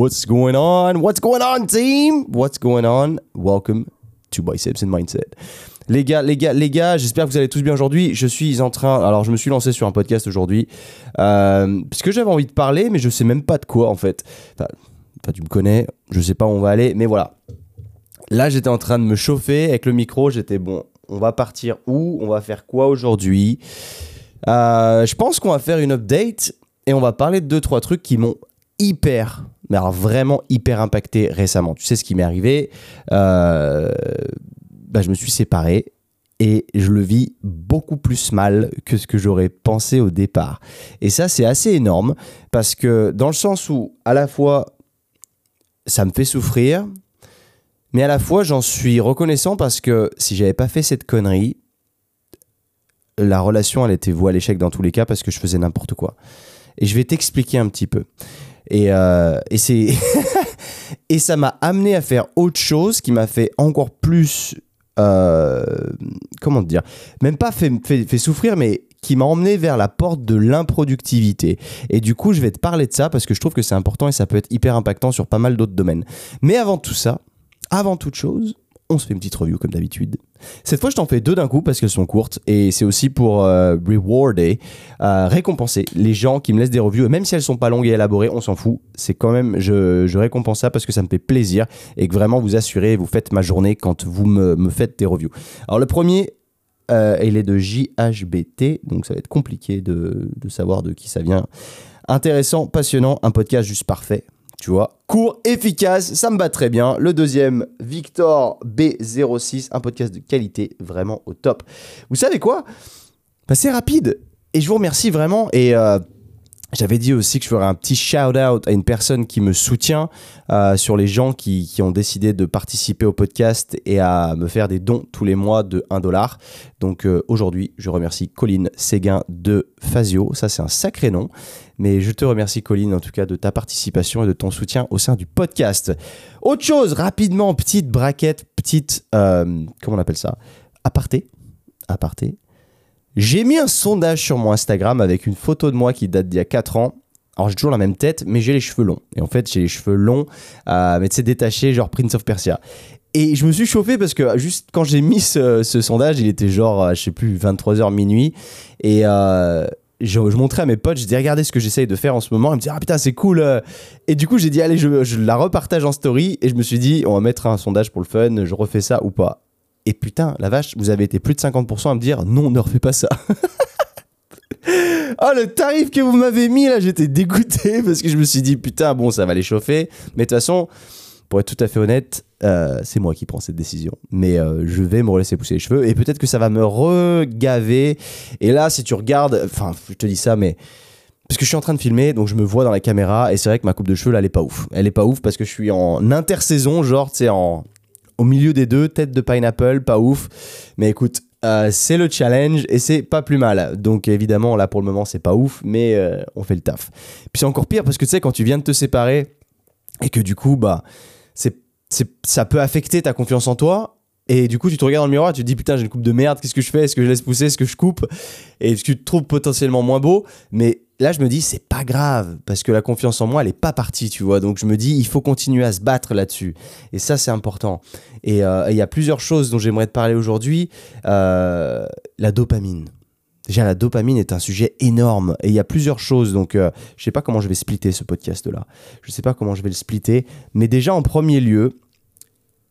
What's going on? What's going on, team? What's going on? Welcome to Biceps and Mindset. Les gars, les gars, les gars, j'espère que vous allez tous bien aujourd'hui. Je suis en train. Alors, je me suis lancé sur un podcast aujourd'hui. Euh, parce que j'avais envie de parler, mais je sais même pas de quoi, en fait. Enfin, tu me connais, je sais pas où on va aller, mais voilà. Là, j'étais en train de me chauffer avec le micro. J'étais bon, on va partir où On va faire quoi aujourd'hui? Euh, Je pense qu'on va faire une update et on va parler de deux, trois trucs qui m'ont hyper, mais alors vraiment hyper impacté récemment. Tu sais ce qui m'est arrivé Euh, bah, Je me suis séparé et je le vis beaucoup plus mal que ce que j'aurais pensé au départ. Et ça, c'est assez énorme parce que dans le sens où, à la fois, ça me fait souffrir, mais à la fois, j'en suis reconnaissant parce que si j'avais pas fait cette connerie, la relation, elle était vouée à l'échec dans tous les cas parce que je faisais n'importe quoi. Et je vais t'expliquer un petit peu. Et, euh, et c'est et ça m'a amené à faire autre chose qui m'a fait encore plus euh, comment dire même pas fait, fait souffrir mais qui m'a emmené vers la porte de l'improductivité. Et du coup, je vais te parler de ça parce que je trouve que c'est important et ça peut être hyper impactant sur pas mal d'autres domaines. Mais avant tout ça, avant toute chose, on se fait une petite review comme d'habitude. Cette fois, je t'en fais deux d'un coup parce qu'elles sont courtes et c'est aussi pour euh, rewarder, euh, récompenser les gens qui me laissent des reviews. Et même si elles sont pas longues et élaborées, on s'en fout. C'est quand même, je, récompense ça parce que ça me fait plaisir et que vraiment vous assurez, vous faites ma journée quand vous me, me faites des reviews. Alors le premier, euh, il est de JHBT, donc ça va être compliqué de, de savoir de qui ça vient. Intéressant, passionnant, un podcast juste parfait tu vois. Court, efficace, ça me va très bien. Le deuxième, Victor B06, un podcast de qualité, vraiment au top. Vous savez quoi? Bah, C'est rapide. Et je vous remercie vraiment. Et euh, j'avais dit aussi que je ferais un petit shout-out à une personne qui me soutient euh, sur les gens qui, qui, ont décidé de participer au podcast et à me faire des dons tous les mois de 1 dollar. Donc euh, aujourd'hui, je remercie Colline Séguin de Fazio. Ça, c'est un sacré nom. Mais je te remercie, Colline, en tout cas, de ta participation et de ton soutien au sein du podcast. Autre chose, rapidement, petite braquette, petite. Euh, comment on appelle ça? Aparté. Aparté. J'ai mis un sondage sur mon Instagram avec une photo de moi qui date d'il y a 4 ans. Alors j'ai toujours la même tête, mais j'ai les cheveux longs. Et en fait, j'ai les cheveux longs, euh, mais tu sais, détachés, genre Prince of Persia. Et je me suis chauffé parce que juste quand j'ai mis ce, sondage, il était genre, euh, je sais plus, 23h minuit. Et, euh, je, montrais à mes potes, je dis regardez ce que j'essaye de faire en ce moment. Ils me disaient ah putain c'est cool. Et du coup j'ai dit allez je, je, la repartage en story et je me suis dit on va mettre un sondage pour le fun, je refais ça ou pas. Et putain la vache vous avez été plus de 50% à me dire non ne refais pas ça. oh le tarif que vous m'avez mis là j'étais dégoûté parce que je me suis dit putain bon ça va les chauffer. Mais de toute façon pour être tout à fait honnête, euh, c'est moi qui prends cette décision. Mais euh, je vais me laisser pousser les cheveux et peut-être que ça va me regaver. Et là, si tu regardes, enfin, je te dis ça, mais parce que je suis en train de filmer, donc je me vois dans la caméra et c'est vrai que ma coupe de cheveux là, elle est pas ouf. Elle est pas ouf parce que je suis en intersaison, genre, tu sais, en au milieu des deux, tête de pineapple, pas ouf. Mais écoute, euh, c'est le challenge et c'est pas plus mal. Donc évidemment, là pour le moment, c'est pas ouf, mais euh, on fait le taf. Puis c'est encore pire parce que tu sais, quand tu viens de te séparer et que du coup, bah, c'est ça peut affecter ta confiance en toi. Et du coup, tu te regardes dans le miroir, tu te dis putain, j'ai une coupe de merde, qu'est-ce que je fais? Est-ce que je laisse pousser? Est-ce que je coupe? Et tu te trouves potentiellement moins beau. Mais là, je me dis, c'est pas grave, parce que la confiance en moi, elle est pas partie, tu vois. Donc, je me dis, il faut continuer à se battre là-dessus. Et ça, c'est important. Et il euh, y a plusieurs choses dont j'aimerais te parler aujourd'hui. Euh, la dopamine. Déjà, la dopamine est un sujet énorme et il y a plusieurs choses. Donc, euh, je sais pas comment je vais splitter ce podcast-là. Je sais pas comment je vais le splitter. Mais déjà, en premier lieu,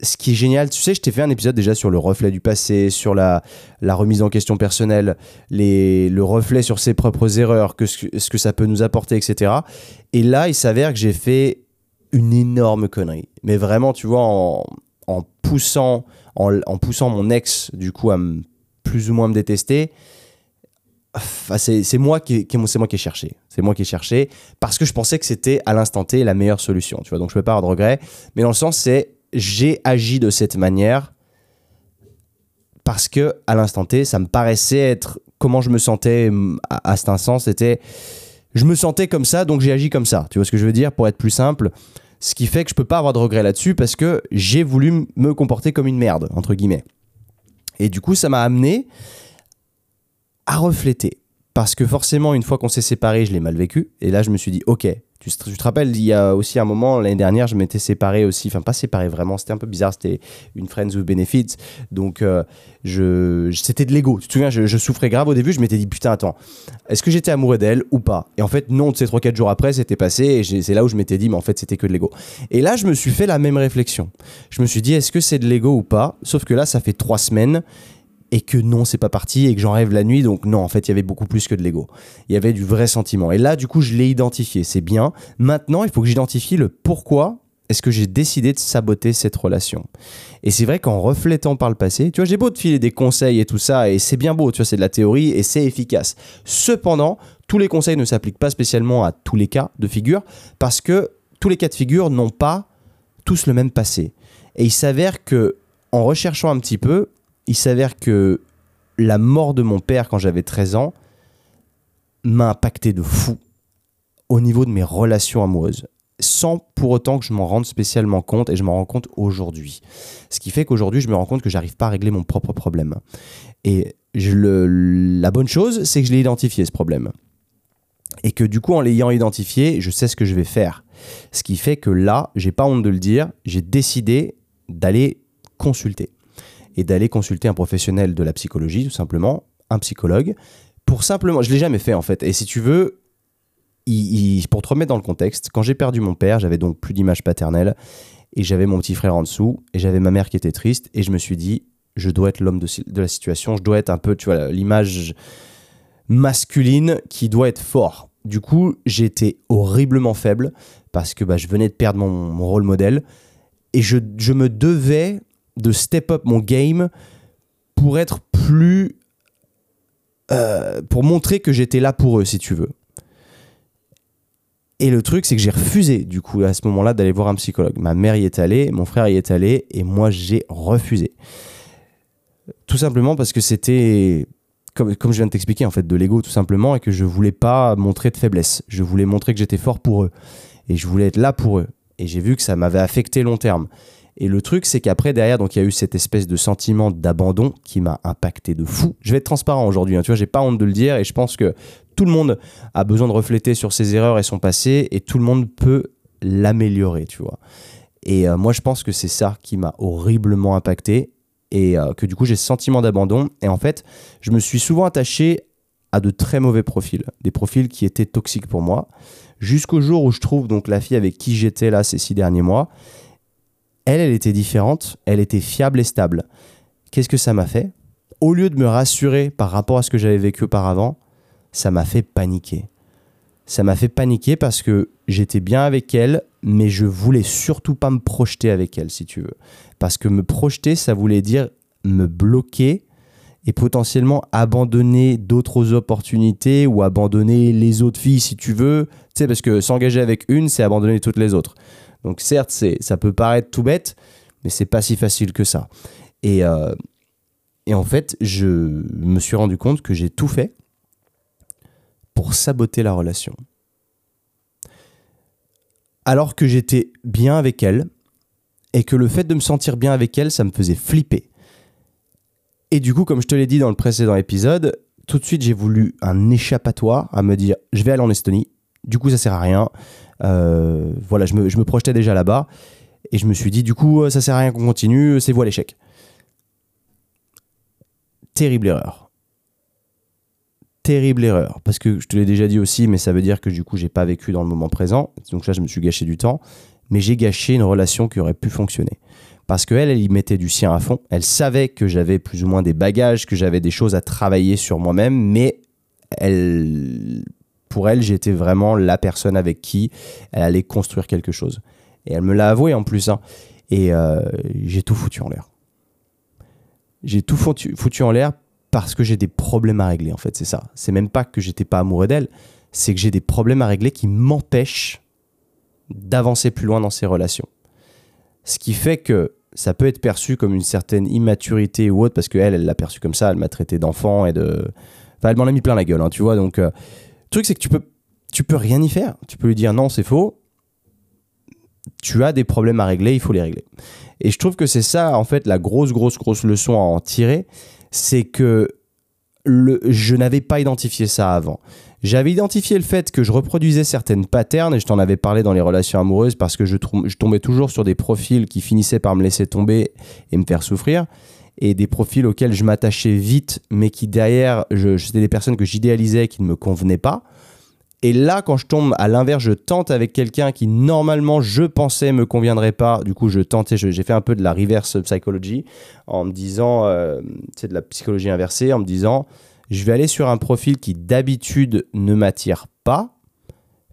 ce qui est génial, tu sais, je t'ai fait un épisode déjà sur le reflet du passé, sur la, remise en question personnelle, le reflet sur ses propres erreurs, que ce, que ça peut nous apporter, etc. Et là, il s'avère que j'ai fait une énorme connerie. Mais vraiment, tu vois, en, poussant, en, poussant mon ex, du coup, à plus ou moins me détester, c'est moi qui, moi qui ai cherché c'est moi qui ai cherché parce que je pensais que c'était à l'instant T la meilleure solution tu vois donc je peux pas avoir de regret mais dans le sens c'est j'ai agi de cette manière parce que à l'instant T ça me paraissait être comment je me sentais à, à cet instant c'était je me sentais comme ça donc j'ai agi comme ça tu vois ce que je veux dire? Pour être plus simple ce qui fait que je peux pas avoir de regret là-dessus parce que j'ai voulu me comporter comme une merde entre guillemets et du coup ça m'a amené à refléter. Parce que forcément, une fois qu'on s'est séparés, je l'ai mal vécu. Et là, je me suis dit, ok, Tu, tu te rappelles, il y a aussi un moment, l'année dernière, je m'étais séparé aussi, enfin pas séparé vraiment, c'était un peu bizarre, c'était une Friends with Benefits, donc euh, je, c'était de l'ego. Tu te souviens, je, souffrais grave au début, je m'étais dit, putain, attends, est-ce que j'étais amoureux d'elle ou pas? Et en fait, non, tu sais, 3-4 jours après, c'était passé, et c'est là où je m'étais dit, mais en fait, c'était que de l'ego. Et là, je me suis fait la même réflexion. Je me suis dit, est-ce que c'est de l'ego ou pas? Sauf que là, ça fait 3 semaines, et que non, c'est pas parti, et que j'en rêve la nuit, donc non, en fait, il y avait beaucoup plus que de l'ego il y avait du vrai sentiment. Et là, du coup, je l'ai identifié, c'est bien. Maintenant, il faut que j'identifie le pourquoi est-ce que j'ai décidé de saboter cette relation. Et c'est vrai qu'en reflétant par le passé, tu vois, j'ai beau te filer des conseils et tout ça, et c'est bien beau, tu vois, c'est de la théorie et c'est efficace. Cependant, tous les conseils ne s'appliquent pas spécialement à tous les cas de figure, parce que tous les cas de figure n'ont pas tous le même passé. Et il s'avère que, en recherchant un petit peu, il s'avère que la mort de mon père quand j'avais 13 ans, m'a impacté de fou au niveau de mes relations amoureuses, sans pour autant que je m'en rende spécialement compte, et je m'en rends compte aujourd'hui. Ce qui fait qu'aujourd'hui, je me rends compte que j'arrive pas à régler mon propre problème. Et la bonne chose, c'est que je l'ai identifié, ce problème. Et que du coup, en l'ayant identifié, je sais ce que je vais faire. Ce qui fait que là, j'ai pas honte de le dire, j'ai décidé d'aller consulter. Et d'aller consulter un professionnel de la psychologie, tout simplement, un psychologue, pour simplement, je l'ai jamais fait en fait. Et si tu veux, pour te remettre dans le contexte, quand j'ai perdu mon père, j'avais donc plus d'image paternelle et j'avais mon petit frère en dessous et j'avais ma mère qui était triste et je me suis dit, je dois être l'homme de la situation, je dois être un peu, tu vois, l'image masculine qui doit être fort. Du coup, j'étais horriblement faible parce que bah, je venais de perdre mon, mon rôle modèle et je, je me devais de step up mon game pour être plus euh, pour montrer que j'étais là pour eux, si tu veux. Et le truc, c'est que j'ai refusé, du coup, à ce moment-là, d'aller voir un psychologue. Ma mère y est allée, mon frère y est allé, et moi, j'ai refusé. Tout simplement parce que c'était, comme, comme je viens de t'expliquer, en fait, de l'ego, tout simplement, et que je voulais pas montrer de faiblesse. Je voulais montrer que j'étais fort pour eux. Et je voulais être là pour eux. Et j'ai vu que ça m'avait affecté long terme. Et le truc, c'est qu'après, derrière, donc il y a eu cette espèce de sentiment d'abandon qui m'a impacté de fou. Je vais être transparent aujourd'hui, hein, tu vois, j'ai pas honte de le dire, et je pense que tout le monde a besoin de refléter sur ses erreurs et son passé, et tout le monde peut l'améliorer, tu vois. Et euh, moi, je pense que c'est ça qui m'a horriblement impacté, et euh, que du coup, j'ai ce sentiment d'abandon. Et en fait, je me suis souvent attaché à de très mauvais profils, des profils qui étaient toxiques pour moi, jusqu'au jour où je trouve donc la fille avec qui j'étais là ces six derniers mois. Elle, elle était différente, elle était fiable et stable. Qu'est-ce que ça m'a fait? Au lieu de me rassurer par rapport à ce que j'avais vécu auparavant, ça m'a fait paniquer. Ça m'a fait paniquer parce que j'étais bien avec elle, mais je voulais surtout pas me projeter avec elle, si tu veux. Parce que me projeter, ça voulait dire me bloquer et potentiellement abandonner d'autres opportunités ou abandonner les autres filles, si tu veux. Tu sais, parce que s'engager avec une, c'est abandonner toutes les autres. Donc certes, ça peut paraître tout bête, mais c'est pas si facile que ça. Et, euh, et en fait, je me suis rendu compte que j'ai tout fait pour saboter la relation. Alors que j'étais bien avec elle, et que le fait de me sentir bien avec elle, ça me faisait flipper. Et du coup, comme je te l'ai dit dans le précédent épisode, tout de suite j'ai voulu un échappatoire à me dire je vais aller en Estonie. Du coup, ça sert à rien. Euh, voilà, je me, je me projetais déjà là-bas. Et je me suis dit, du coup, ça sert à rien qu'on continue, c'est vous à l'échec. Terrible erreur. Terrible erreur. Parce que je te l'ai déjà dit aussi, mais ça veut dire que du coup, j'ai pas vécu dans le moment présent. Donc là, je me suis gâché du temps. Mais j'ai gâché une relation qui aurait pu fonctionner. Parce qu'elle, elle y mettait du sien à fond. Elle savait que j'avais plus ou moins des bagages, que j'avais des choses à travailler sur moi-même, mais elle, pour elle, j'étais vraiment la personne avec qui elle allait construire quelque chose. Et elle me l'a avoué en plus. hein. Et euh, j'ai tout foutu en l'air. J'ai tout foutu, foutu en l'air parce que j'ai des problèmes à régler, en fait, c'est ça. C'est même pas que j'étais pas amoureux d'elle, c'est que j'ai des problèmes à régler qui m'empêchent d'avancer plus loin dans ces relations. Ce qui fait que ça peut être perçu comme une certaine immaturité ou autre, parce qu'elle, elle l'a perçu comme ça, elle m'a traité d'enfant et de. Enfin, elle m'en a mis plein la gueule, hein, tu vois. Donc, euh, le truc, c'est que tu peux, tu peux rien y faire. Tu peux lui dire non, c'est faux. Tu as des problèmes à régler, il faut les régler. Et je trouve que c'est ça, en fait, la grosse, grosse, grosse leçon à en tirer. C'est que le, je n'avais pas identifié ça avant. J'avais identifié le fait que je reproduisais certaines patterns, et je t'en avais parlé dans les relations amoureuses, parce que je, je tombais toujours sur des profils qui finissaient par me laisser tomber et me faire souffrir, et des profils auxquels je m'attachais vite, mais qui derrière, c'était des personnes que j'idéalisais qui ne me convenaient pas. Et là, quand je tombe à l'inverse, je tente avec quelqu'un qui normalement je pensais me conviendrait pas. Du coup, je tentais, j'ai fait un peu de la reverse psychology en me disant, euh, c'est de la psychologie inversée, en me disant, je vais aller sur un profil qui d'habitude ne m'attire pas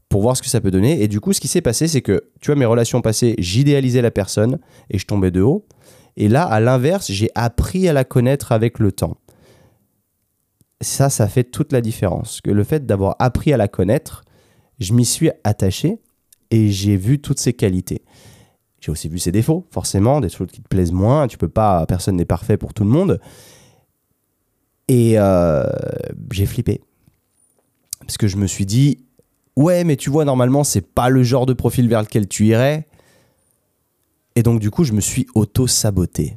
pour voir ce que ça peut donner. Et du coup, ce qui s'est passé, c'est que, tu vois, mes relations passées, j'idéalisais la personne et je tombais de haut. Et là, à l'inverse, j'ai appris à la connaître avec le temps ça, ça fait toute la différence. Que le fait d'avoir appris à la connaître, je m'y suis attaché et j'ai vu toutes ses qualités. J'ai aussi vu ses défauts, forcément, des choses qui te plaisent moins. Tu peux pas, personne n'est parfait pour tout le monde. Et euh, j'ai flippé. Parce que je me suis dit, ouais, mais tu vois, normalement, c'est pas le genre de profil vers lequel tu irais. Et donc, du coup, je me suis auto-saboté.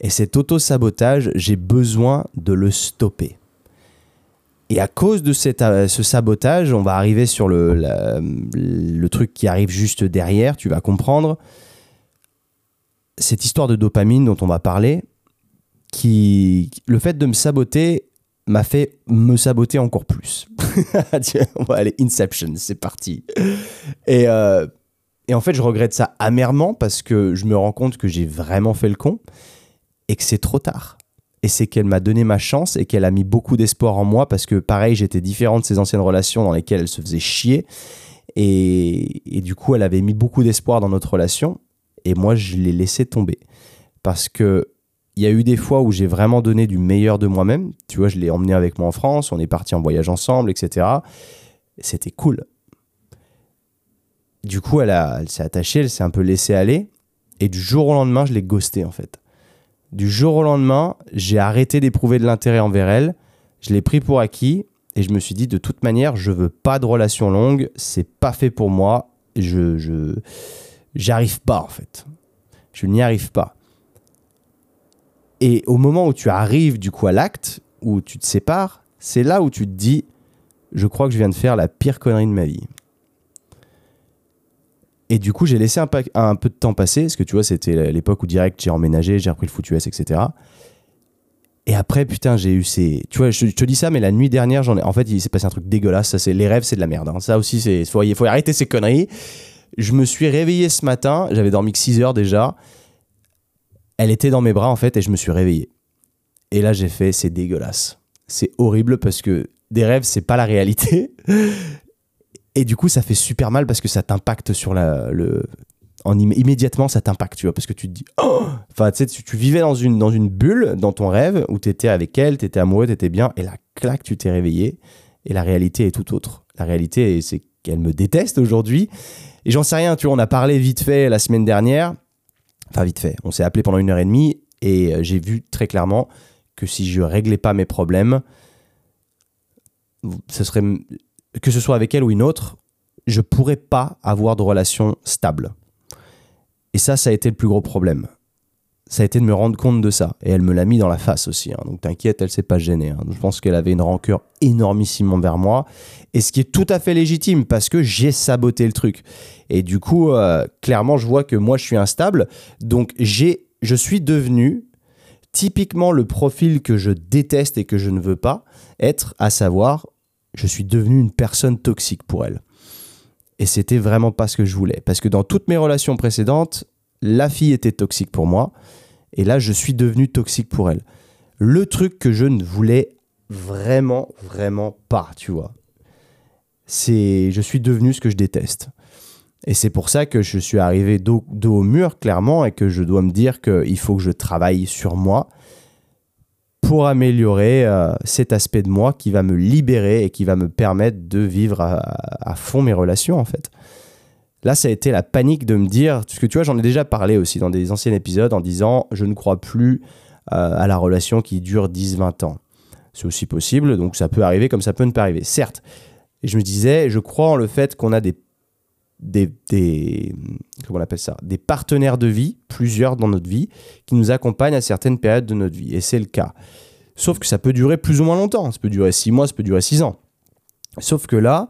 Et cet auto-sabotage, j'ai besoin de le stopper. Et à cause de euh, ce sabotage, on va arriver sur le, le truc qui arrive juste derrière, tu vas comprendre. Cette histoire de dopamine dont on va parler, qui, le fait de me saboter m'a fait me saboter encore plus. on va aller Inception, c'est parti. Et, euh, et en fait, je regrette ça amèrement parce que je me rends compte que j'ai vraiment fait le con et que c'est trop tard. Et c'est qu'elle m'a donné ma chance et qu'elle a mis beaucoup d'espoir en moi parce que pareil, j'étais différent de ses anciennes relations dans lesquelles elle se faisait chier. Et, du coup, elle avait mis beaucoup d'espoir dans notre relation et moi, je l'ai laissé tomber. Parce que il y a eu des fois où j'ai vraiment donné du meilleur de moi-même. Tu vois, je l'ai emmené avec moi en France, on est parti en voyage ensemble, etc. C'était cool. Du coup, elle, elle s'est attachée, elle s'est un peu laissée aller. Et du jour au lendemain, je l'ai ghosté en fait. Du jour au lendemain, j'ai arrêté d'éprouver de l'intérêt envers elle. Je l'ai pris pour acquis et je me suis dit de toute manière, je veux pas de relation longue, c'est pas fait pour moi. Je je j'arrive pas en fait. Je n'y arrive pas. Et au moment où tu arrives du coup à l'acte, où tu te sépares, c'est là où tu te dis je crois que je viens de faire la pire connerie de ma vie. Et du coup, j'ai laissé un, peu de temps passer, parce que tu vois, c'était l'époque où direct j'ai emménagé, j'ai repris le foutu S, etc. Et après, putain, j'ai eu ces. Tu vois, je, te dis ça, mais la nuit dernière, j'en ai. En fait, il s'est passé un truc dégueulasse. Ça, les rêves, c'est de la merde. Hein. Ça aussi, c'est. Faut, faut arrêter ces conneries. Je me suis réveillé ce matin. J'avais dormi que 6 heures déjà. Elle était dans mes bras, en fait, et je me suis réveillé. Et là, j'ai fait, c'est dégueulasse. C'est horrible parce que des rêves, c'est pas la réalité. Et du coup, ça fait super mal parce que ça t'impacte sur la, le. En immédiatement, ça t'impacte, tu vois, parce que tu te dis, oh enfin, tu sais, tu, vivais dans une, dans une bulle, dans ton rêve, où tu étais avec elle, tu étais amoureux, tu étais bien, et là, clac, tu t'es réveillé, et la réalité est tout autre. La réalité, c'est qu'elle me déteste aujourd'hui, et j'en sais rien, tu vois, on a parlé vite fait la semaine dernière, enfin, vite fait, on s'est appelé pendant une heure et demie, et euh, j'ai vu très clairement que si je réglais pas mes problèmes, ce serait que ce soit avec elle ou une autre, je pourrais pas avoir de relation stable. Et ça, ça a été le plus gros problème. Ça a été de me rendre compte de ça. Et elle me l'a mis dans la face aussi. Hein. Donc t'inquiète, elle s'est pas gênée. Hein. Je pense qu'elle avait une rancœur énormissime envers moi. Et ce qui est tout à fait légitime parce que j'ai saboté le truc. Et du coup, euh, clairement, je vois que moi, je suis instable. Donc j'ai, je suis devenu typiquement le profil que je déteste et que je ne veux pas être, à savoir je suis devenu une personne toxique pour elle. Et c'était vraiment pas ce que je voulais. Parce que dans toutes mes relations précédentes, la fille était toxique pour moi. Et là, je suis devenu toxique pour elle. Le truc que je ne voulais vraiment, vraiment pas, tu vois. C'est, je suis devenu ce que je déteste. Et c'est pour ça que je suis arrivé dos, dos, au mur, clairement, et que je dois me dire qu'il faut que je travaille sur moi pour améliorer euh, cet aspect de moi qui va me libérer et qui va me permettre de vivre à, fond mes relations en fait. Là, ça a été la panique de me dire, parce que tu vois, j'en ai déjà parlé aussi dans des anciens épisodes en disant, je ne crois plus euh, à la relation qui dure 10-20 ans. C'est aussi possible, donc ça peut arriver comme ça peut ne pas arriver. Certes, et je me disais, je crois en le fait qu'on a des des, comment on appelle ça, des partenaires de vie, plusieurs dans notre vie, qui nous accompagnent à certaines périodes de notre vie. Et c'est le cas. Sauf que ça peut durer plus ou moins longtemps. Ça peut durer 6 mois, ça peut durer 6 ans. Sauf que là,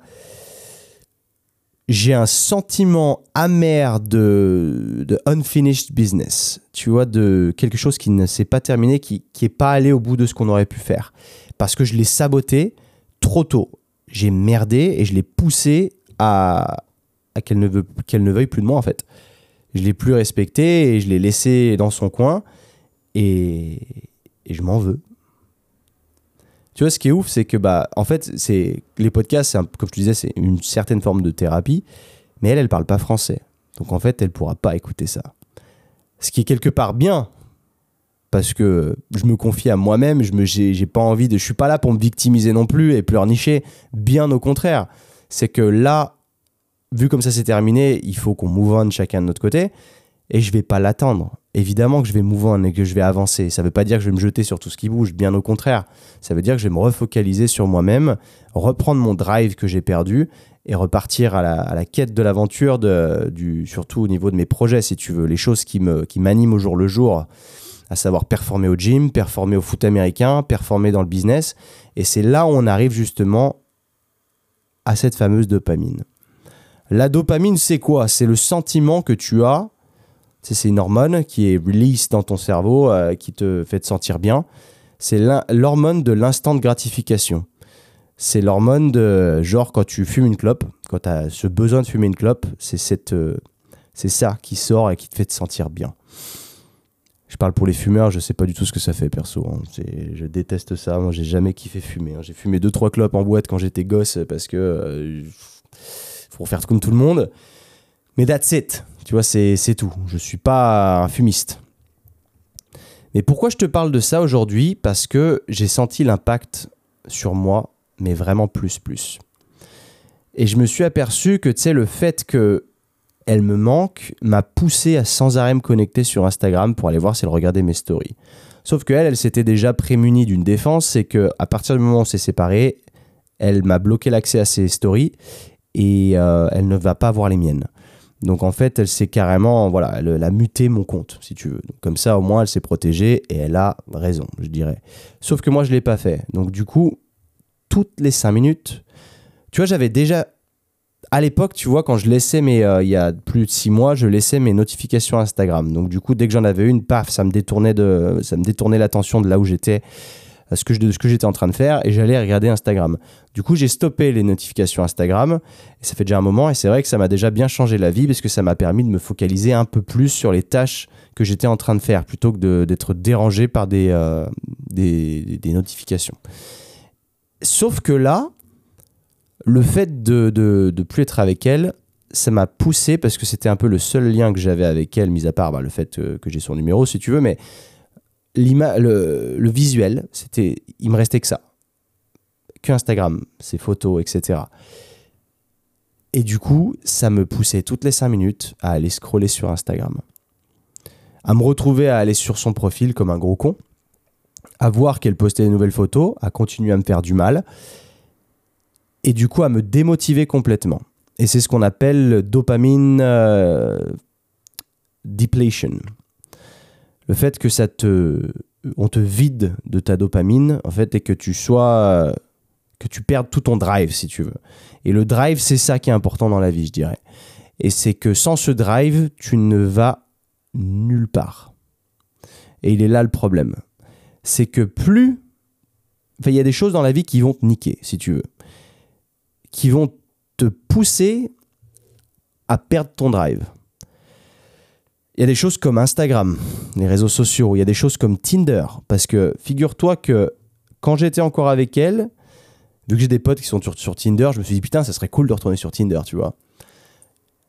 j'ai un sentiment amer de, de unfinished business. Tu vois, de quelque chose qui ne s'est pas terminé, qui n'est pas allé au bout de ce qu'on aurait pu faire. Parce que je l'ai saboté trop tôt. J'ai merdé et je l'ai poussé à, à qu'elle ne, veuille plus de moi, en fait. Je l'ai plus respecté et je l'ai laissé dans son coin et, et je m'en veux. Tu vois, ce qui est ouf, c'est que, bah, en fait, c'est les podcasts, comme je te disais, c'est une certaine forme de thérapie, mais elle, elle parle pas français. Donc, en fait, elle pourra pas écouter ça. Ce qui est quelque part bien, parce que je me confie à moi-même, je me, j'ai, pas envie de, je suis pas là pour me victimiser non plus et pleurnicher. Bien au contraire, c'est que là, vu comme ça c'est terminé, il faut qu'on move on chacun de notre côté et je vais pas l'attendre. Évidemment que je vais move on et que je vais avancer. Ça veut pas dire que je vais me jeter sur tout ce qui bouge, bien au contraire. Ça veut dire que je vais me refocaliser sur moi-même, reprendre mon drive que j'ai perdu et repartir à la, quête de l'aventure, surtout au niveau de mes projets, si tu veux, les choses qui m'animent au jour le jour, à savoir performer au gym, performer au foot américain, performer dans le business. Et c'est là où on arrive justement à cette fameuse dopamine. La dopamine, c'est quoi? C'est le sentiment que tu as c'est une hormone qui est release dans ton cerveau, euh, qui te fait te sentir bien. C'est l'hormone de l'instant de gratification. C'est l'hormone de genre quand tu fumes une clope, quand tu as ce besoin de fumer une clope, c'est cette euh, c'est ça qui sort et qui te fait te sentir bien. Je parle pour les fumeurs, je sais pas du tout ce que ça fait perso. Hein. Je déteste ça. Moi, j'ai jamais kiffé fumer. Hein. J'ai fumé deux trois clopes en boîte quand j'étais gosse parce que euh, faut faire comme tout le monde. Mais that's it. Tu vois, c'est tout. Je suis pas un fumiste. Mais pourquoi je te parle de ça aujourd'hui? Parce que j'ai senti l'impact sur moi, mais vraiment plus plus. Et je me suis aperçu que tu le fait que elle me manque m'a poussé à sans arrêt me connecter sur Instagram pour aller voir si elle regardait mes stories. Sauf que elle, elle s'était déjà prémunie d'une défense, c'est que à partir du moment où on s'est séparés, elle m'a bloqué l'accès à ses stories et euh, elle ne va pas voir les miennes. Donc en fait, elle s'est carrément, voilà, elle, a muté mon compte, si tu veux. comme ça, au moins, elle s'est protégée et elle a raison, je dirais. Sauf que moi, je ne l'ai pas fait. Donc du coup, toutes les cinq minutes, tu vois, j'avais déjà, à l'époque, tu vois, quand je laissais mes, euh, il y a plus de six mois, je laissais mes notifications Instagram. Donc du coup, dès que j'en avais une, paf, ça me détournait de, ça me détournait l'attention de là où j'étais ce que, ce que j'étais en train de faire et j'allais regarder Instagram. Du coup, j'ai stoppé les notifications Instagram et ça fait déjà un moment et c'est vrai que ça m'a déjà bien changé la vie parce que ça m'a permis de me focaliser un peu plus sur les tâches que j'étais en train de faire plutôt que d'être dérangé par euh, des, des, notifications. Sauf que là, le fait de, de, plus être avec elle, ça m'a poussé parce que c'était un peu le seul lien que j'avais avec elle, mis à part bah, le fait euh, que j'ai son numéro si tu veux, mais le, le visuel, c'était, il me restait que ça. Que Instagram, ses photos, etc. Et du coup, ça me poussait toutes les 5 minutes à aller scroller sur Instagram. À me retrouver à aller sur son profil comme un gros con. À voir qu'elle postait des nouvelles photos, à continuer à me faire du mal. Et du coup, à me démotiver complètement. Et c'est ce qu'on appelle dopamine euh, depletion le fait que ça te on te vide de ta dopamine en fait et que tu sois que tu perdes tout ton drive si tu veux. Et le drive c'est ça qui est important dans la vie, je dirais. Et c'est que sans ce drive, tu ne vas nulle part. Et il est là le problème. C'est que plus il y a des choses dans la vie qui vont te niquer si tu veux. Qui vont te pousser à perdre ton drive. Il y a des choses comme Instagram, les réseaux sociaux, il y a des choses comme Tinder. Parce que figure-toi que quand j'étais encore avec elle, vu que j'ai des potes qui sont sur, Tinder, je me suis dit putain, ça serait cool de retourner sur Tinder, tu vois.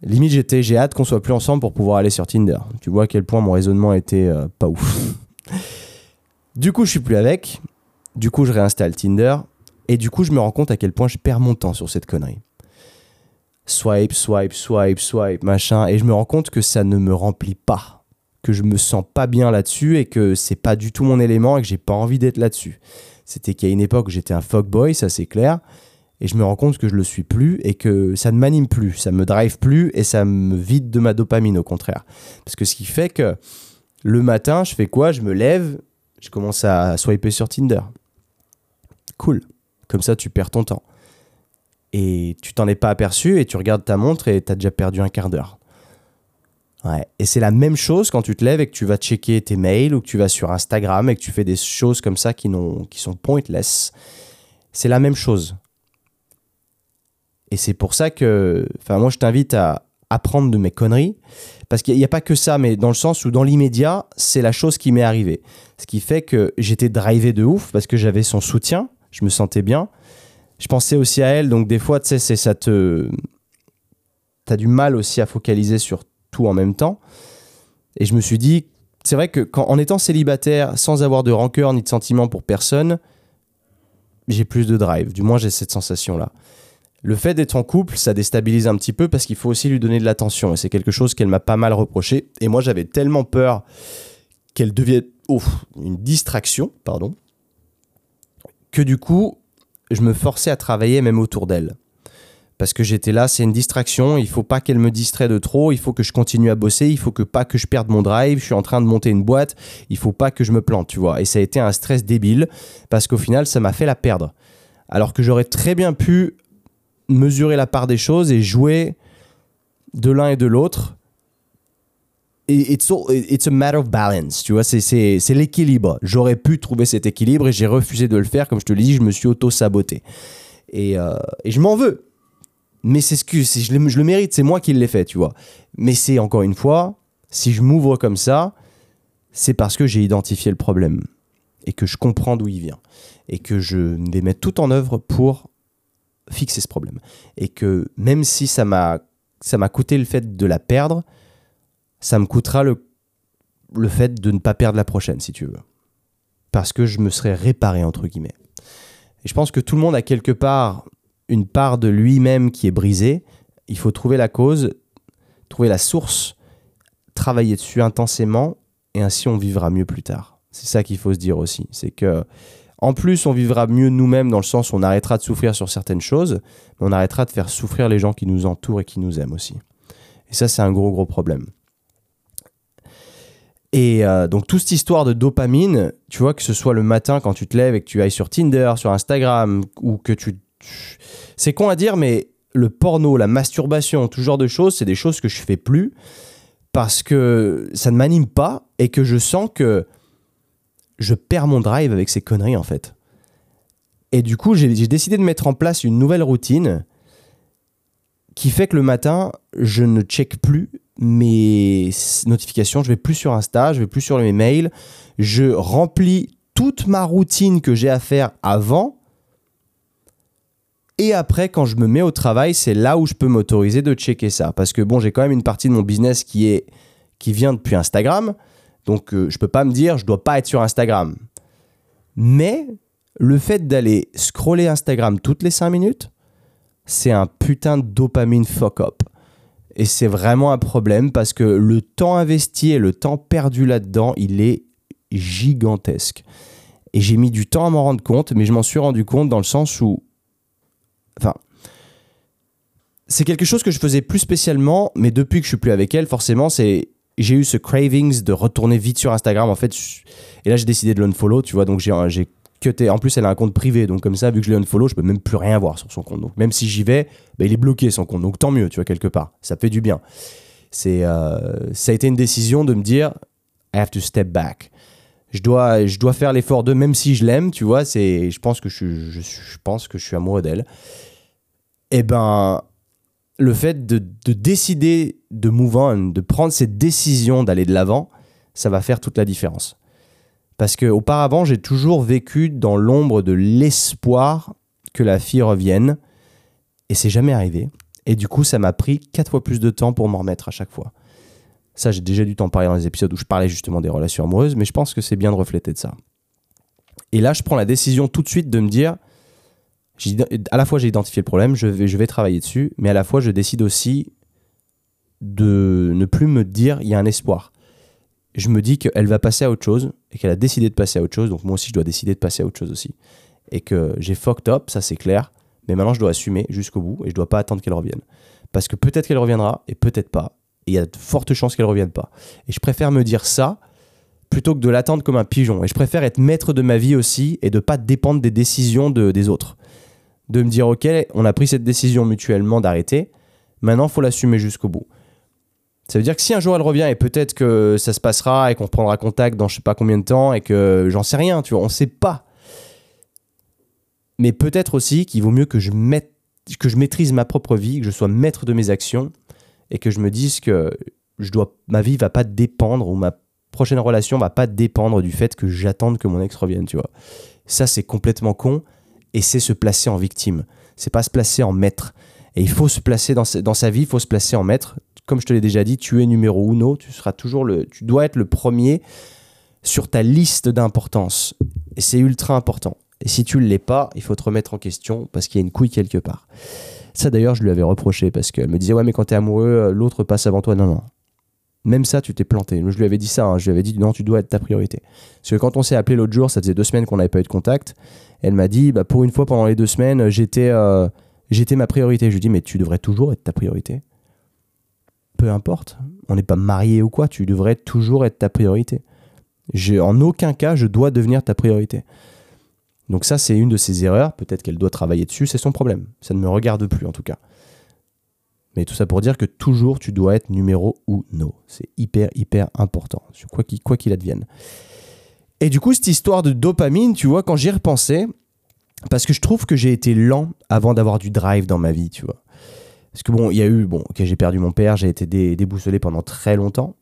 Limite, j'ai hâte qu'on soit plus ensemble pour pouvoir aller sur Tinder. Tu vois à quel point mon raisonnement était euh, pas ouf. du coup, je suis plus avec. Du coup, je réinstalle Tinder. Et du coup, je me rends compte à quel point je perds mon temps sur cette connerie swipe, swipe, swipe, swipe, machin, et je me rends compte que ça ne me remplit pas, que je me sens pas bien là-dessus et que c'est pas du tout mon élément et que j'ai pas envie d'être là-dessus. C'était qu'à une époque j'étais un fuckboy, ça c'est clair, et je me rends compte que je le suis plus et que ça ne m'anime plus, ça me drive plus et ça me vide de ma dopamine au contraire. Parce que ce qui fait que le matin, je fais quoi? Je me lève, Je commence à swiper sur Tinder. Cool. Comme ça, tu perds ton temps. Et tu t'en es pas aperçu et tu regardes ta montre et tu as déjà perdu un quart d'heure. Ouais. Et c'est la même chose quand tu te lèves et que tu vas checker tes mails ou que tu vas sur Instagram et que tu fais des choses comme ça qui, qui sont pointless. C'est la même chose. Et c'est pour ça que, enfin, moi, je t'invite à apprendre de mes conneries. Parce qu'il n'y a, pas que ça, mais dans le sens où, dans l'immédiat, c'est la chose qui m'est arrivée. Ce qui fait que j'étais drivé de ouf parce que j'avais son soutien, je me sentais bien. Je pensais aussi à elle, donc des fois, tu sais, ça te. T'as du mal aussi à focaliser sur tout en même temps. Et je me suis dit, c'est vrai que quand, en étant célibataire, sans avoir de rancœur ni de sentiment pour personne, j'ai plus de drive. Du moins, j'ai cette sensation-là. Le fait d'être en couple, ça déstabilise un petit peu parce qu'il faut aussi lui donner de l'attention. Et c'est quelque chose qu'elle m'a pas mal reproché. Et moi, j'avais tellement peur qu'elle devienne une distraction, pardon, que du coup, je me forçais à travailler même autour d'elle. Parce que j'étais là, c'est une distraction, il faut pas qu'elle me distrait de trop, il faut que je continue à bosser, il faut pas que je perde mon drive, je suis en train de monter une boîte, il faut pas que je me plante, tu vois. Et ça a été un stress débile, parce qu'au final, ça m'a fait la perdre. Alors que j'aurais très bien pu mesurer la part des choses et jouer de l'un et de l'autre. It's, it's a matter of balance, tu vois, c'est l'équilibre. J'aurais pu trouver cet équilibre et j'ai refusé de le faire. Comme je te l'ai dit, je me suis auto-saboté. Et, euh, et, je m'en veux. Mais c'est ce que je, le, je le mérite, c'est moi qui l'ai fait, tu vois. Mais c'est encore une fois, si je m'ouvre comme ça, c'est parce que j'ai identifié le problème et que je comprends d'où il vient et que je vais mettre tout en œuvre pour fixer ce problème. Et que même si ça m'a coûté le fait de la perdre, ça me coûtera le, le fait de ne pas perdre la prochaine, si tu veux. Parce que je me serais réparé, entre guillemets. Et je pense que tout le monde a quelque part une part de lui-même qui est brisée. Il faut trouver la cause, trouver la source, travailler dessus intensément, et ainsi on vivra mieux plus tard. C'est ça qu'il faut se dire aussi. C'est que en plus, on vivra mieux nous-mêmes dans le sens où on arrêtera de souffrir sur certaines choses, mais on arrêtera de faire souffrir les gens qui nous entourent et qui nous aiment aussi. Et ça, c'est un gros, gros problème. Et euh, donc, toute cette histoire de dopamine, tu vois, que ce soit le matin quand tu te lèves et que tu ailles sur Tinder, sur Instagram, ou que tu. C'est con à dire, mais le porno, la masturbation, tout genre de choses, c'est des choses que je fais plus parce que ça ne m'anime pas et que je sens que je perds mon drive avec ces conneries en fait. Et du coup, j'ai décidé de mettre en place une nouvelle routine qui fait que le matin, je ne check plus mes notifications, je vais plus sur Insta, je vais plus sur mes mails, je remplis toute ma routine que j'ai à faire avant. Et après, quand je me mets au travail, c'est là où je peux m'autoriser de checker ça. Parce que bon, j'ai quand même une partie de mon business qui, est, qui vient depuis Instagram. Donc euh, je peux pas me dire je dois pas être sur Instagram. Mais le fait d'aller scroller Instagram toutes les 5 minutes, c'est un putain de dopamine fuck up. Et c'est vraiment un problème parce que le temps investi et le temps perdu là-dedans, il est gigantesque. Et j'ai mis du temps à m'en rendre compte, mais je m'en suis rendu compte dans le sens où... Enfin, c'est quelque chose que je faisais plus spécialement, mais depuis que je suis plus avec elle, forcément, c'est j'ai eu ce cravings de retourner vite sur Instagram en fait et là j'ai décidé de l'unfollow tu vois donc j'ai j'ai cuté en plus elle a un compte privé donc comme ça vu que je l'ai unfollow je peux même plus rien voir sur son compte. Donc même si j'y vais bah, il est bloqué son compte. Donc tant mieux tu vois quelque part. Ça fait du bien. C'est euh, ça a été une décision de me dire I have to step back. Je dois je dois faire l'effort de même si je l'aime tu vois c'est je pense que je, je, je pense que je suis amoureux d'elle. Et eh ben le fait de, décider de move de prendre cette décision d'aller de l'avant, ça va faire toute la différence. Parce qu'auparavant, j'ai toujours vécu dans l'ombre de l'espoir que la fille revienne, et c'est jamais arrivé. Et du coup, ça m'a pris quatre fois plus de temps pour m'en remettre à chaque fois. Ça, j'ai déjà dû t'en parler dans les épisodes où je parlais justement des relations amoureuses, mais je pense que c'est bien de refléter de ça. Et là, je prends la décision tout de suite de me dire, à la fois j'ai identifié le problème, je vais, je vais travailler dessus, mais à la fois je décide aussi de ne plus me dire il y a un espoir. Je me dis qu'elle va passer à autre chose et qu'elle a décidé de passer à autre chose, donc moi aussi je dois décider de passer à autre chose aussi. Et que j'ai fucked up, ça c'est clair, mais maintenant je dois assumer jusqu'au bout et je dois pas attendre qu'elle revienne. Parce que peut-être qu'elle reviendra et peut-être pas. Et il y a de fortes chances qu'elle revienne pas. Et je préfère me dire ça plutôt que de l'attendre comme un pigeon. Et je préfère être maître de ma vie aussi et de pas dépendre des décisions de, des autres. De me dire, ok, on a pris cette décision mutuellement d'arrêter, maintenant faut l'assumer jusqu'au bout. Ça veut dire que si un jour elle revient et peut-être que ça se passera et qu'on reprendra contact dans je sais pas combien de temps et que j'en sais rien, tu vois, on sait pas. Mais peut-être aussi qu'il vaut mieux que je, mette, que je maîtrise ma propre vie, que je sois maître de mes actions et que je me dise que je dois, ma vie va pas dépendre ou ma prochaine relation va pas dépendre du fait que j'attende que mon ex revienne, tu vois. Ça, c'est complètement con et c'est se placer en victime. C'est pas se placer en maître. Et il faut se placer dans sa, vie, il faut se placer en maître. Comme je te l'ai déjà dit, tu es numéro uno, tu seras toujours le, tu dois être le premier sur ta liste d'importance. Et c'est ultra important. Et si tu ne l'es pas, il faut te remettre en question parce qu'il y a une couille quelque part. Ça d'ailleurs, je lui avais reproché parce qu'elle me disait Ouais, mais quand tu es amoureux, l'autre passe avant toi. Non, non. Même ça, tu t'es planté. Je lui avais dit ça. hein. Je lui avais dit Non, tu dois être ta priorité. Parce que quand on s'est appelé l'autre jour, ça faisait deux semaines qu'on n'avait pas eu de contact. Elle m'a dit bah, Pour une fois, pendant les deux semaines, j'étais euh, j'étais ma priorité. Je lui dis Mais tu devrais toujours être ta priorité. Peu importe. On n'est pas marié ou quoi. Tu devrais toujours être ta priorité. En aucun cas, je dois devenir ta priorité. Donc ça, c'est une de ses erreurs. Peut-être qu'elle doit travailler dessus. C'est son problème. Ça ne me regarde plus, en tout cas. Mais tout ça pour dire que toujours, tu dois être numéro uno. C'est hyper, hyper important. Quoi qu'il quoi advienne. Et du coup, cette histoire de dopamine, tu vois, quand j'y repensais, parce que je trouve que j'ai été lent avant d'avoir du drive dans ma vie, tu vois. Parce que bon, il y a eu, bon, ok, j'ai perdu mon père, j'ai été dé- déboussolé pendant très longtemps.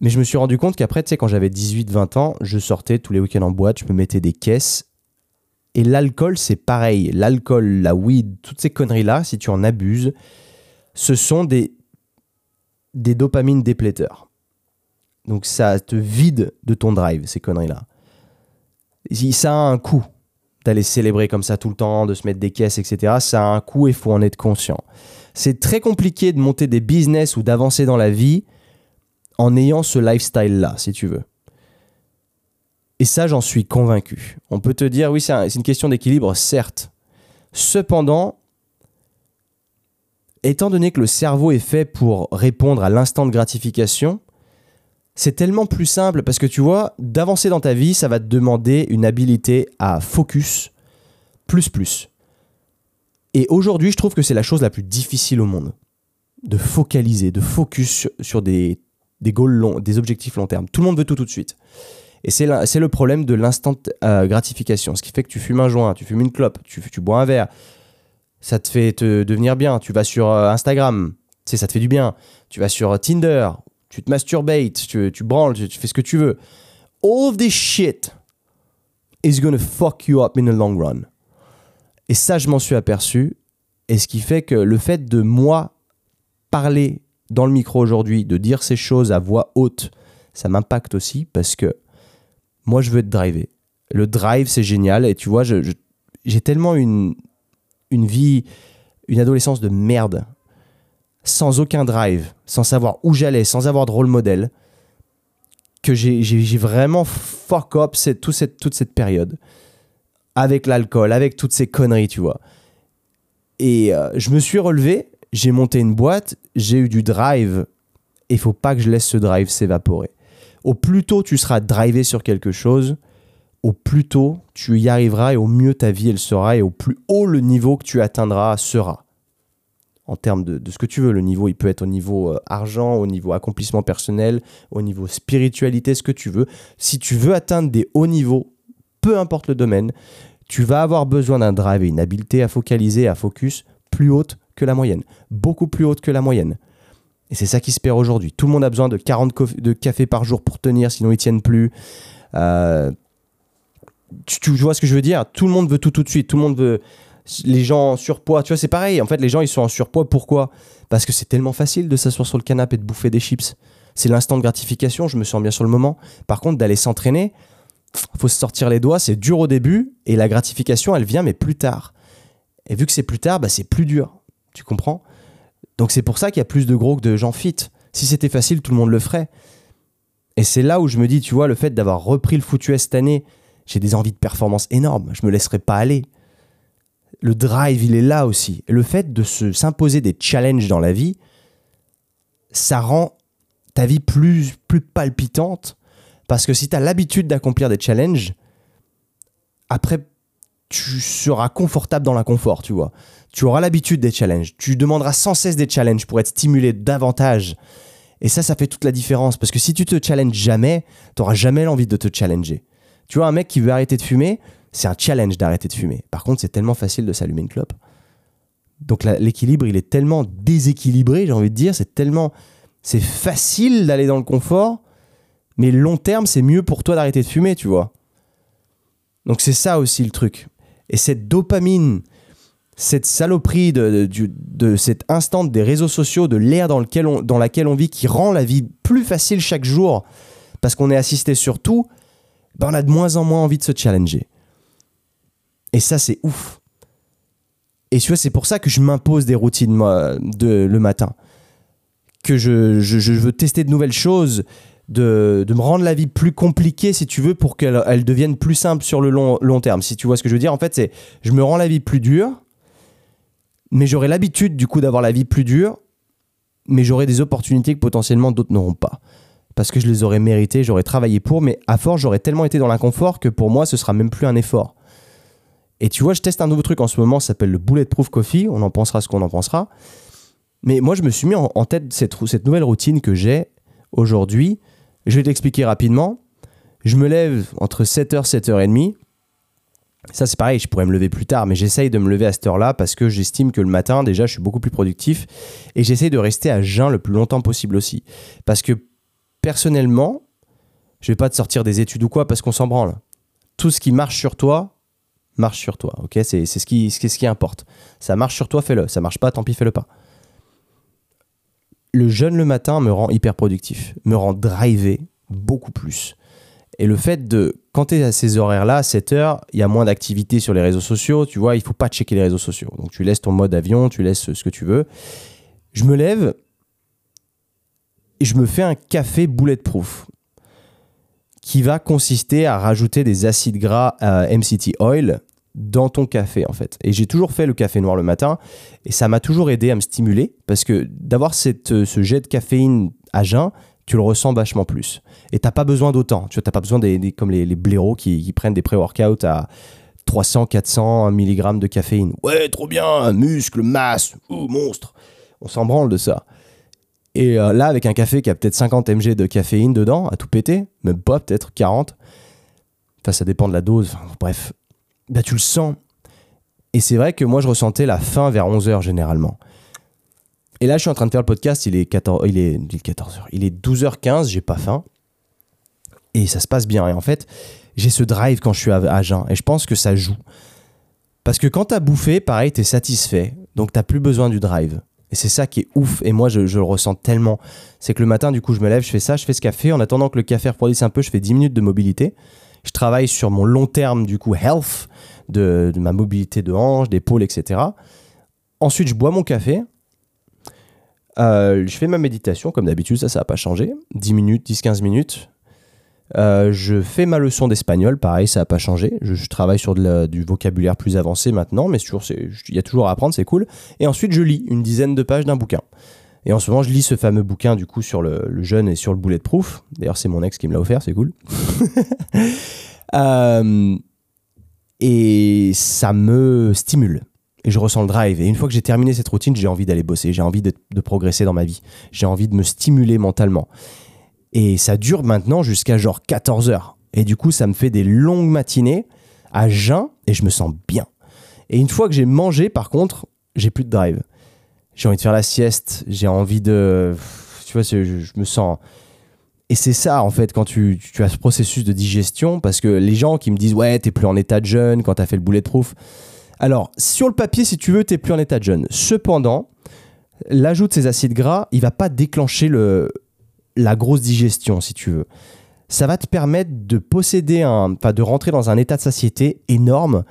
Mais je me suis rendu compte qu'après, tu sais, quand j'avais 18-20 ans, je sortais tous les week-ends en boîte, je me mettais des caisses. Et l'alcool, c'est pareil. L'alcool, la weed, toutes ces conneries-là, si tu en abuses, ce sont des, des dopamines dépléteurs. Donc ça te vide de ton drive, ces conneries-là. Ça a un coût d'aller célébrer comme ça tout le temps, de se mettre des caisses, etc. Ça a un coût et faut en être conscient. C'est très compliqué de monter des business ou d'avancer dans la vie en ayant ce lifestyle-là, si tu veux. Et ça, j'en suis convaincu. On peut te dire, oui, c'est une question d'équilibre, certes. Cependant, étant donné que le cerveau est fait pour répondre à l'instant de gratification, c'est tellement plus simple parce que tu vois, d'avancer dans ta vie, ça va te demander une habilité à focus plus plus. Et aujourd'hui, je trouve que c'est la chose la plus difficile au monde. De focaliser, de focus sur, des, des objectifs long terme. Tout le monde veut tout tout de suite. Et c'est le problème de l'instant euh, gratification. Ce qui fait que tu fumes un joint, tu fumes une clope, tu, tu bois un verre. Ça te fait te devenir bien. Tu vas sur euh, Instagram, tu sais, ça te fait du bien. Tu vas sur euh, Tinder, tu te masturbates, tu, tu branles, tu, tu fais ce que tu veux. All of this shit is gonna fuck you up in the long run. Et ça, je m'en suis aperçu. Et ce qui fait que le fait de moi parler dans le micro aujourd'hui, de dire ces choses à voix haute, ça m'impacte aussi parce que moi, je veux être drivé. Le drive, c'est génial. Et tu vois, j'ai tellement une, une vie, une adolescence de merde, sans aucun drive, sans savoir où j'allais, sans avoir de rôle modèle, que j'ai vraiment fuck up cette, tout cette, toute cette période. Avec l'alcool, avec toutes ces conneries, tu vois. Et euh, je me suis relevé, j'ai monté une boîte, j'ai eu du drive. Et il faut pas que je laisse ce drive s'évaporer. Au plus tôt tu seras drivé sur quelque chose, au plus tôt tu y arriveras et au mieux ta vie elle sera et au plus haut le niveau que tu atteindras sera. En termes de, de ce que tu veux, le niveau il peut être au niveau euh, argent, au niveau accomplissement personnel, au niveau spiritualité, ce que tu veux. Si tu veux atteindre des hauts niveaux, peu importe le domaine, tu vas avoir besoin d'un drive et une habileté à focaliser, à focus plus haute que la moyenne, beaucoup plus haute que la moyenne. Et c'est ça qui se perd aujourd'hui. Tout le monde a besoin de 40 cof- de café par jour pour tenir, sinon ils tiennent plus. Euh, tu, tu vois ce que je veux dire? Tout le monde veut tout tout de suite. Tout le monde veut. Les gens en surpoids, tu vois, c'est pareil. En fait, les gens, ils sont en surpoids. Pourquoi? Parce que c'est tellement facile de s'asseoir sur le canapé et de bouffer des chips. C'est l'instant de gratification, je me sens bien sur le moment. Par contre, d'aller s'entraîner, faut se sortir les doigts, c'est dur au début, et la gratification, elle vient, mais plus tard. Et vu que c'est plus tard, bah, c'est plus dur. Tu comprends? Donc c'est pour ça qu'il y a plus de gros que de gens fit. Si c'était facile, tout le monde le ferait. Et c'est là où je me dis, tu vois, le fait d'avoir repris le foutu cette année, j'ai des envies de performance énormes. Je me laisserai pas aller. Le drive, il est là aussi. Et le fait de se s'imposer des challenges dans la vie, ça rend ta vie plus, plus palpitante Parce que si tu as l'habitude d'accomplir des challenges, après, tu seras confortable dans l'inconfort, tu vois. Tu auras l'habitude des challenges. Tu demanderas sans cesse des challenges pour être stimulé davantage. Et ça, ça fait toute la différence. Parce que si tu te challenges jamais, tu n'auras jamais l'envie de te challenger. Tu vois, un mec qui veut arrêter de fumer, c'est un challenge d'arrêter de fumer. Par contre, c'est tellement facile de s'allumer une clope. Donc l'équilibre, il est tellement déséquilibré, j'ai envie de dire. C'est tellement. C'est facile d'aller dans le confort, mais long terme, c'est mieux pour toi d'arrêter de fumer, tu vois. Donc c'est ça aussi le truc. Et cette dopamine, cette saloperie de, de, cet instant des réseaux sociaux, de l'ère dans, dans laquelle on vit, qui rend la vie plus facile chaque jour, parce qu'on est assisté sur tout, ben on a de moins en moins envie de se challenger. Et ça, c'est ouf. Et tu vois, c'est pour ça que je m'impose des routines de, le matin. Que je, je, veux tester de nouvelles choses, de, de, me rendre la vie plus compliquée, si tu veux, pour qu'elle elle devienne plus simple sur le long, long terme. Si tu vois ce que je veux dire, en fait, c'est je me rends la vie plus dure, mais j'aurai l'habitude, du coup, d'avoir la vie plus dure, mais j'aurai des opportunités que potentiellement d'autres n'auront pas. Parce que je les aurais méritées, j'aurais travaillé pour, mais à force, j'aurais tellement été dans l'inconfort que pour moi, ce sera même plus un effort. Et tu vois, je teste un nouveau truc en ce moment, ça s'appelle le Bulletproof Coffee. On en pensera ce qu'on en pensera. Mais moi, je me suis mis en, tête cette, cette nouvelle routine que j'ai aujourd'hui. Je vais t'expliquer rapidement. Je me lève entre 7h, 7h30. Ça, c'est pareil, je pourrais me lever plus tard, mais j'essaye de me lever à cette heure-là parce que j'estime que le matin, déjà, je suis beaucoup plus productif et j'essaye de rester à jeun le plus longtemps possible aussi. Parce que personnellement, je vais pas te sortir des études ou quoi parce qu'on s'en branle. Tout ce qui marche sur toi, marche sur toi. Ok, c'est ce qui, ce qui importe. Ça marche sur toi, fais-le. Ça marche pas, tant pis, fais-le pas. Le jeûne le matin me rend hyper productif, me rend drivé beaucoup plus. Et le fait de, quand tu es à ces horaires-là, à 7 heures, il y a moins d'activité sur les réseaux sociaux, tu vois, il faut pas checker les réseaux sociaux. Donc tu laisses ton mode avion, tu laisses ce que tu veux. Je me lève et je me fais un café bulletproof qui va consister à rajouter des acides gras MCT oil dans ton café en fait. Et j'ai toujours fait le café noir le matin et ça m'a toujours aidé à me stimuler parce que d'avoir cette, ce jet de caféine à jeun, tu le ressens vachement plus. Et t'as pas besoin d'autant. Tu n'as pas besoin des, comme les, blaireaux qui, prennent des pré-workouts à 300, 400 mg de caféine. Ouais, trop bien, muscle, masse, oh, monstre. On s'en branle de ça. Et euh, là, avec un café qui a peut-être 50 mg de caféine dedans, à tout péter, même pas, peut-être 40. Enfin, ça dépend de la dose. bref, bah, tu le sens. Et c'est vrai que moi, je ressentais la faim vers 11h généralement. Et là, je suis en train de faire le podcast, il est, 14, il est, 14h, il est 12h15, j'ai pas faim. Et ça se passe bien. Et en fait, j'ai ce drive quand je suis à, jeun. Et je pense que ça joue. Parce que quand t'as bouffé, pareil, t'es satisfait. Donc t'as plus besoin du drive. Et c'est ça qui est ouf. Et moi, je, je le ressens tellement. C'est que le matin, du coup, je me lève, je fais ça, je fais ce café. En attendant que le café refroidisse un peu, je fais 10 minutes de mobilité. Je travaille sur mon long terme, du coup, health, de, ma mobilité de hanches, d'épaule, etc. Ensuite, je bois mon café. Euh, je fais ma méditation, comme d'habitude, ça, ça n'a pas changé. 10 minutes, 10-15 minutes. Euh, je fais ma leçon d'espagnol, pareil, ça n'a pas changé. Je, travaille sur du vocabulaire plus avancé maintenant, mais il y a toujours à apprendre, c'est cool. Et ensuite, je lis une dizaine de pages d'un bouquin. Et en ce moment, je lis ce fameux bouquin du coup sur le, jeûne et sur le bulletproof. D'ailleurs, c'est mon ex qui me l'a offert, c'est cool. Euh, et ça me stimule. Et je ressens le drive. Et une fois que j'ai terminé cette routine, j'ai envie d'aller bosser, j'ai envie de, progresser dans ma vie. J'ai envie de me stimuler mentalement. Et ça dure maintenant jusqu'à genre 14 heures. Et du coup, ça me fait des longues matinées à jeun et je me sens bien. Et une fois que j'ai mangé, par contre, j'ai plus de drive j'ai envie de faire la sieste, j'ai envie de. Tu vois, je, me sens. Et c'est ça, en fait, quand tu, as ce processus de digestion, parce que les gens qui me disent, ouais, t'es plus en état de jeûne quand t'as fait le bulletproof. Alors, sur le papier, si tu veux, t'es plus en état de jeûne. Cependant, l'ajout de ces acides gras, il va pas déclencher le, la grosse digestion, si tu veux. Ça va te permettre de posséder enfin, de rentrer dans un état de satiété énorme,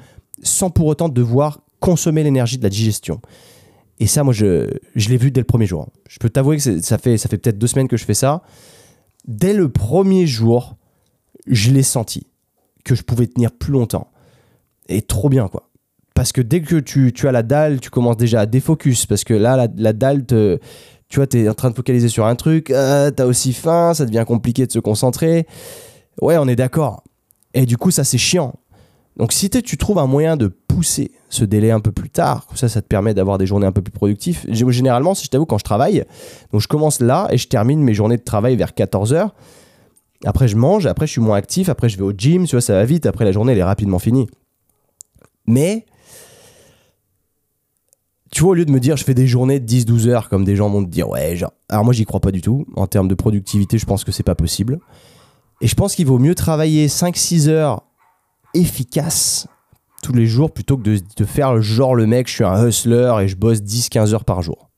sans pour autant devoir consommer l'énergie de la digestion. Et ça, moi, je, je l'ai vu dès le premier jour. Je peux t'avouer que ça fait, ça fait peut-être deux semaines que je fais ça. Dès le premier jour, je l'ai senti que je pouvais tenir plus longtemps. Et trop bien, quoi. Parce que dès que tu, tu as la dalle, tu commences déjà à défocus. Parce que là, la, dalle, tu vois, tu es en train de focaliser sur un truc, euh, tu as aussi faim, ça devient compliqué de se concentrer. Ouais, on est d'accord. Et du coup, ça, c'est chiant. Donc, si tu trouves un moyen de pousser ce délai un peu plus tard, comme ça, ça te permet d'avoir des journées un peu plus productives. Généralement, si je t'avoue, quand je travaille, donc je commence là et je termine mes journées de travail vers 14h. Après, je mange, après, je suis moins actif, après, je vais au gym, tu vois, ça va vite. Après, la journée, elle est rapidement finie. Mais, tu vois, au lieu de me dire, je fais des journées de 10-12 heures, comme des gens vont te dire, ouais, genre. Alors, moi, j'y crois pas du tout. En termes de productivité, je pense que c'est pas possible. Et je pense qu'il vaut mieux travailler 5-6 heures efficaces tous les jours plutôt que de, de faire genre le mec, je suis un hustler et je bosse 10-15 heures par jour.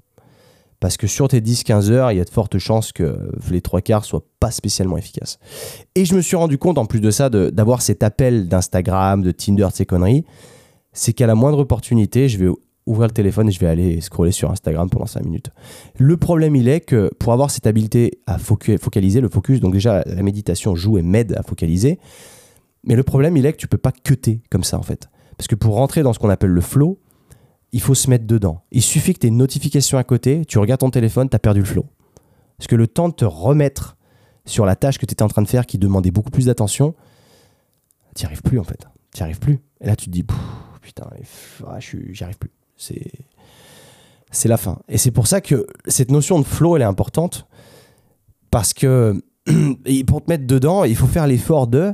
Parce que sur tes 10-15 heures, il y a de fortes chances que les trois quarts soient pas spécialement efficaces. Et je me suis rendu compte, en plus de ça, d'avoir cet appel d'Instagram, de Tinder, de ces conneries. C'est qu'à la moindre opportunité, je vais ouvrir le téléphone et je vais aller scroller sur Instagram pendant 5 minutes. Le problème, il est que pour avoir cette habileté à focaliser, le focus, donc déjà la méditation joue et m'aide à focaliser. Mais le problème, il est que tu peux pas cutter comme ça, en fait. Parce que pour rentrer dans ce qu'on appelle le flow, il faut se mettre dedans. Il suffit que tu aies une notification à côté, tu regardes ton téléphone, tu as perdu le flow. Parce que le temps de te remettre sur la tâche que tu étais en train de faire qui demandait beaucoup plus d'attention, tu arrives plus en fait. Tu arrives plus. Et là, tu te dis, putain, ah, j'y arrive plus. C'est, c'est la fin. Et c'est pour ça que cette notion de flow, elle est importante. Parce que pour te mettre dedans, il faut faire l'effort de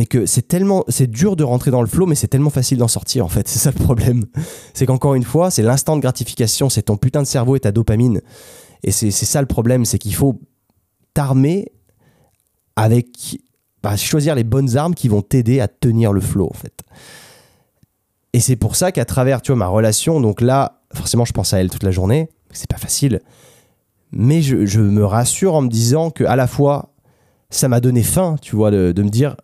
mais que c'est tellement c'est dur de rentrer dans le flow mais c'est tellement facile d'en sortir en fait. C'est ça le problème. C'est qu'encore une fois c'est l'instant de gratification c'est ton putain de cerveau et ta dopamine. Et c'est ça le problème c'est qu'il faut t'armer avec bah, choisir les bonnes armes qui vont t'aider à tenir le flow en fait. Et c'est pour ça qu'à travers tu vois ma relation donc là forcément je pense à elle toute la journée c'est pas facile mais je, me rassure en me disant que à la fois ça m'a donné faim tu vois de me dire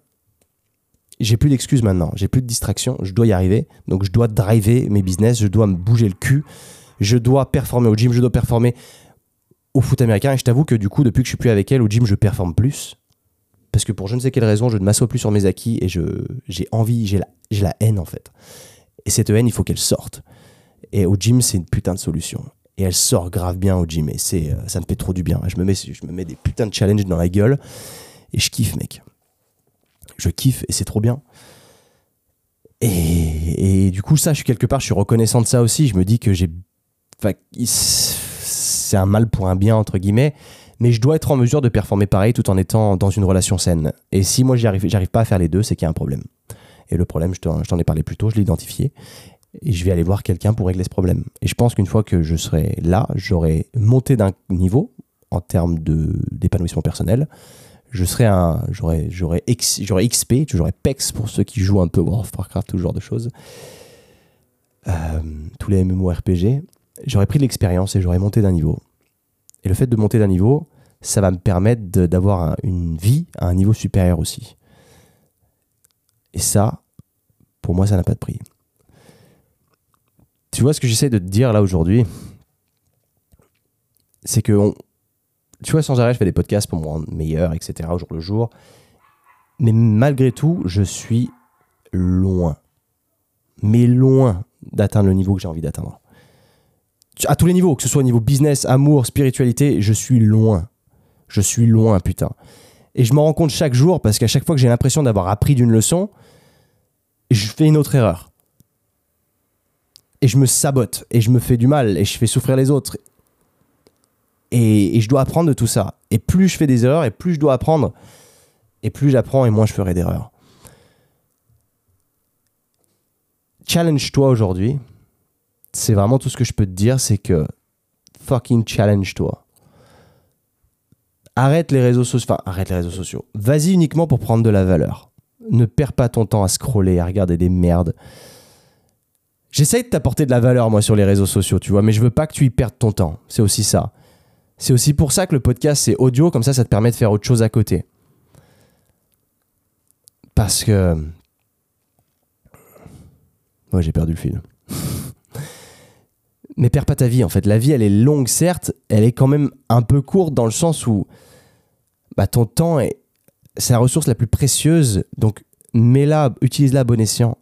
j'ai plus d'excuses maintenant, j'ai plus de distractions, je dois y arriver. Donc je dois driver mes business, je dois me bouger le cul, je dois performer au gym, je dois performer au foot américain. Et je t'avoue que du coup, depuis que je suis plus avec elle, au gym, je performe plus. Parce que pour je ne sais quelle raison, je ne m'assois plus sur mes acquis et j'ai envie, j'ai la, la haine en fait. Et cette haine, il faut qu'elle sorte. Et au gym, c'est une putain de solution. Et elle sort grave bien au gym. Et euh, ça me fait trop du bien. Je me, mets, je me mets des putains de challenges dans la gueule. Et je kiffe, mec je kiffe et c'est trop bien. Et, du coup, ça, je suis quelque part, je suis reconnaissant de ça aussi. Je me dis que j'ai. c'est un mal pour un bien, entre guillemets. Mais je dois être en mesure de performer pareil tout en étant dans une relation saine. Et si moi, j'arrive, j'arrive pas à faire les deux, c'est qu'il y a un problème. Et le problème, je t'en ai parlé plus tôt, je l'ai identifié. Et je vais aller voir quelqu'un pour régler ce problème. Et je pense qu'une fois que je serai là, j'aurai monté d'un niveau en termes d'épanouissement personnel je serais un j'aurais j'aurais j'aurais XP j'aurais PEX pour ceux qui jouent un peu World of Warcraft tout ce genre de choses. Euh, tous les MMORPG j'aurais pris de l'expérience et j'aurais monté d'un niveau. Et le fait de monter d'un niveau ça va me permettre d'avoir une vie à un niveau supérieur aussi. Et ça pour moi ça n'a pas de prix. Tu vois ce que j'essaie de te dire là aujourd'hui? C'est que on, tu vois, sans arrêt, je fais des podcasts pour me rendre meilleur, etc., au jour le jour. Mais malgré tout, je suis loin. Mais loin d'atteindre le niveau que j'ai envie d'atteindre. À tous les niveaux, que ce soit au niveau business, amour, spiritualité, je suis loin. Je suis loin, putain. Et je m'en rends compte chaque jour parce qu'à chaque fois que j'ai l'impression d'avoir appris d'une leçon, je fais une autre erreur. Et je me sabote, et je me fais du mal, et je fais souffrir les autres. Et, je dois apprendre de tout ça. Et plus je fais des erreurs, et plus je dois apprendre, et plus j'apprends, et moins je ferai d'erreurs. Challenge-toi aujourd'hui. C'est vraiment tout ce que je peux te dire, c'est que fucking challenge-toi. Arrête les réseaux sociaux. Enfin, arrête les réseaux sociaux. Vas-y uniquement pour prendre de la valeur. Ne perds pas ton temps à scroller, à regarder des merdes. J'essaye de t'apporter de la valeur, moi, sur les réseaux sociaux, tu vois, mais je veux pas que tu y perdes ton temps. C'est aussi ça. C'est aussi pour ça que le podcast, c'est audio, comme ça, ça te permet de faire autre chose à côté. Parce que... Ouais, j'ai perdu le fil. Mais perds pas ta vie, en fait. La vie, elle est longue, certes, elle est quand même un peu courte dans le sens où bah, ton temps, est... c'est la ressource la plus précieuse. Donc, mets-la, utilise-la à bon escient.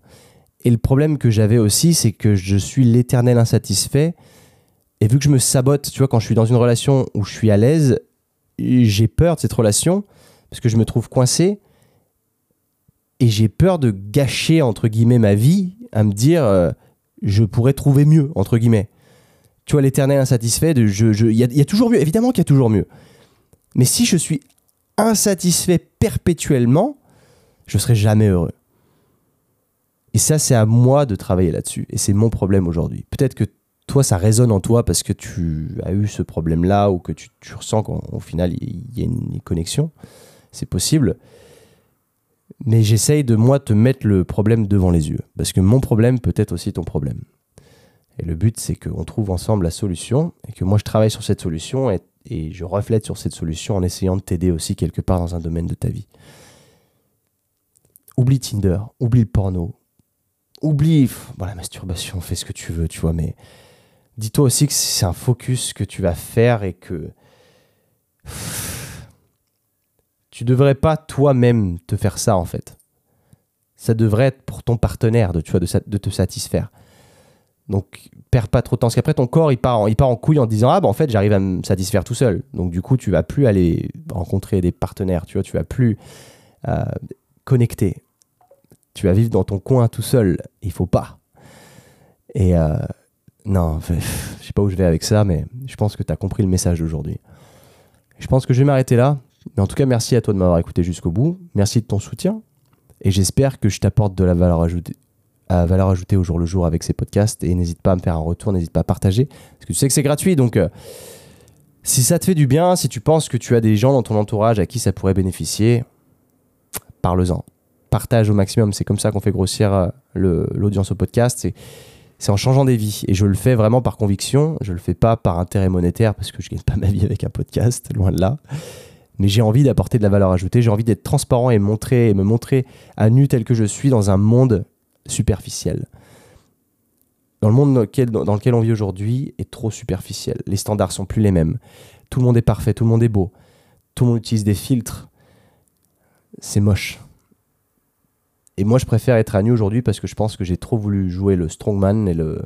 Et le problème que j'avais aussi, c'est que je suis l'éternel insatisfait et vu que je me sabote, tu vois, quand je suis dans une relation où je suis à l'aise, j'ai peur de cette relation parce que je me trouve coincé et j'ai peur de gâcher, entre guillemets, ma vie à me dire euh, je pourrais trouver mieux, entre guillemets. Tu vois, l'éternel insatisfait, il je, je, y, y a toujours mieux, évidemment qu'il y a toujours mieux. Mais si je suis insatisfait perpétuellement, je serai jamais heureux. Et ça, c'est à moi de travailler là-dessus. Et c'est mon problème aujourd'hui. Peut-être que toi, ça résonne en toi parce que tu as eu ce problème-là ou que tu, ressens qu'au final, il y, a une connexion. C'est possible. Mais j'essaye de, moi, te mettre le problème devant les yeux. Parce que mon problème peut être aussi ton problème. Et le but, c'est qu'on trouve ensemble la solution et que moi, je travaille sur cette solution et, je reflète sur cette solution en essayant de t'aider aussi quelque part dans un domaine de ta vie. Oublie Tinder, oublie le porno, oublie bon, la masturbation, fais ce que tu veux, tu vois, mais dis-toi aussi que c'est un focus que tu vas faire et que tu devrais pas toi-même te faire ça en fait. Ça devrait être pour ton partenaire de, tu vois, de, te satisfaire. Donc, perds pas trop de temps. Parce qu'après, ton corps, il part, en, il part en couille en disant Ah, bah en fait, j'arrive à me satisfaire tout seul. Donc, du coup, tu vas plus aller rencontrer des partenaires. Tu vois, tu vas plus euh, connecter. Tu vas vivre dans ton coin tout seul. Il faut pas. Et euh, non, je sais pas où je vais avec ça, mais je pense que tu as compris le message d'aujourd'hui. Je pense que je vais m'arrêter là. Mais en tout cas, merci à toi de m'avoir écouté jusqu'au bout. Merci de ton soutien. Et j'espère que je t'apporte de la valeur ajoutée, valeur ajoutée au jour le jour avec ces podcasts. Et n'hésite pas à me faire un retour, n'hésite pas à partager. Parce que tu sais que c'est gratuit. Donc, euh, si ça te fait du bien, si tu penses que tu as des gens dans ton entourage à qui ça pourrait bénéficier, parle-en. Partage au maximum. C'est comme ça qu'on fait grossir euh, l'audience au podcast. C'est en changeant des vies. Et je le fais vraiment par conviction. Je le fais pas par intérêt monétaire parce que je gagne pas ma vie avec un podcast, loin de là. Mais j'ai envie d'apporter de la valeur ajoutée. J'ai envie d'être transparent et montrer me montrer à nu tel que je suis dans un monde superficiel. Dans le monde dans lequel, dans lequel on vit aujourd'hui est trop superficiel. Les standards sont plus les mêmes. Tout le monde est parfait, tout le monde est beau. Tout le monde utilise des filtres. C'est moche. Et moi, je préfère être à nu aujourd'hui parce que je pense que j'ai trop voulu jouer le strongman et le,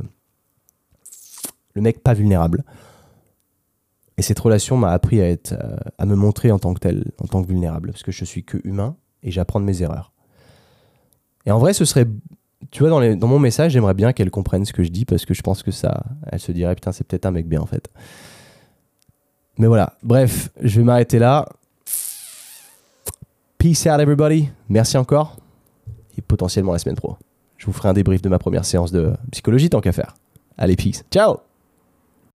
le mec pas vulnérable. Et cette relation m'a appris à, être, euh, à me montrer en tant que tel, en tant que vulnérable, parce que je suis que humain et j'apprends de mes erreurs. Et en vrai, ce serait, tu vois, dans, mon message, j'aimerais bien qu'elle comprenne ce que je dis, parce que je pense que ça, elle se dirait, putain, c'est peut-être un mec bien en fait. Mais voilà, bref, je vais m'arrêter là. Peace out everybody. Merci encore potentiellement la semaine pro. Je vous ferai un débrief de ma première séance de psychologie tant qu'à faire. Allez, peace. Ciao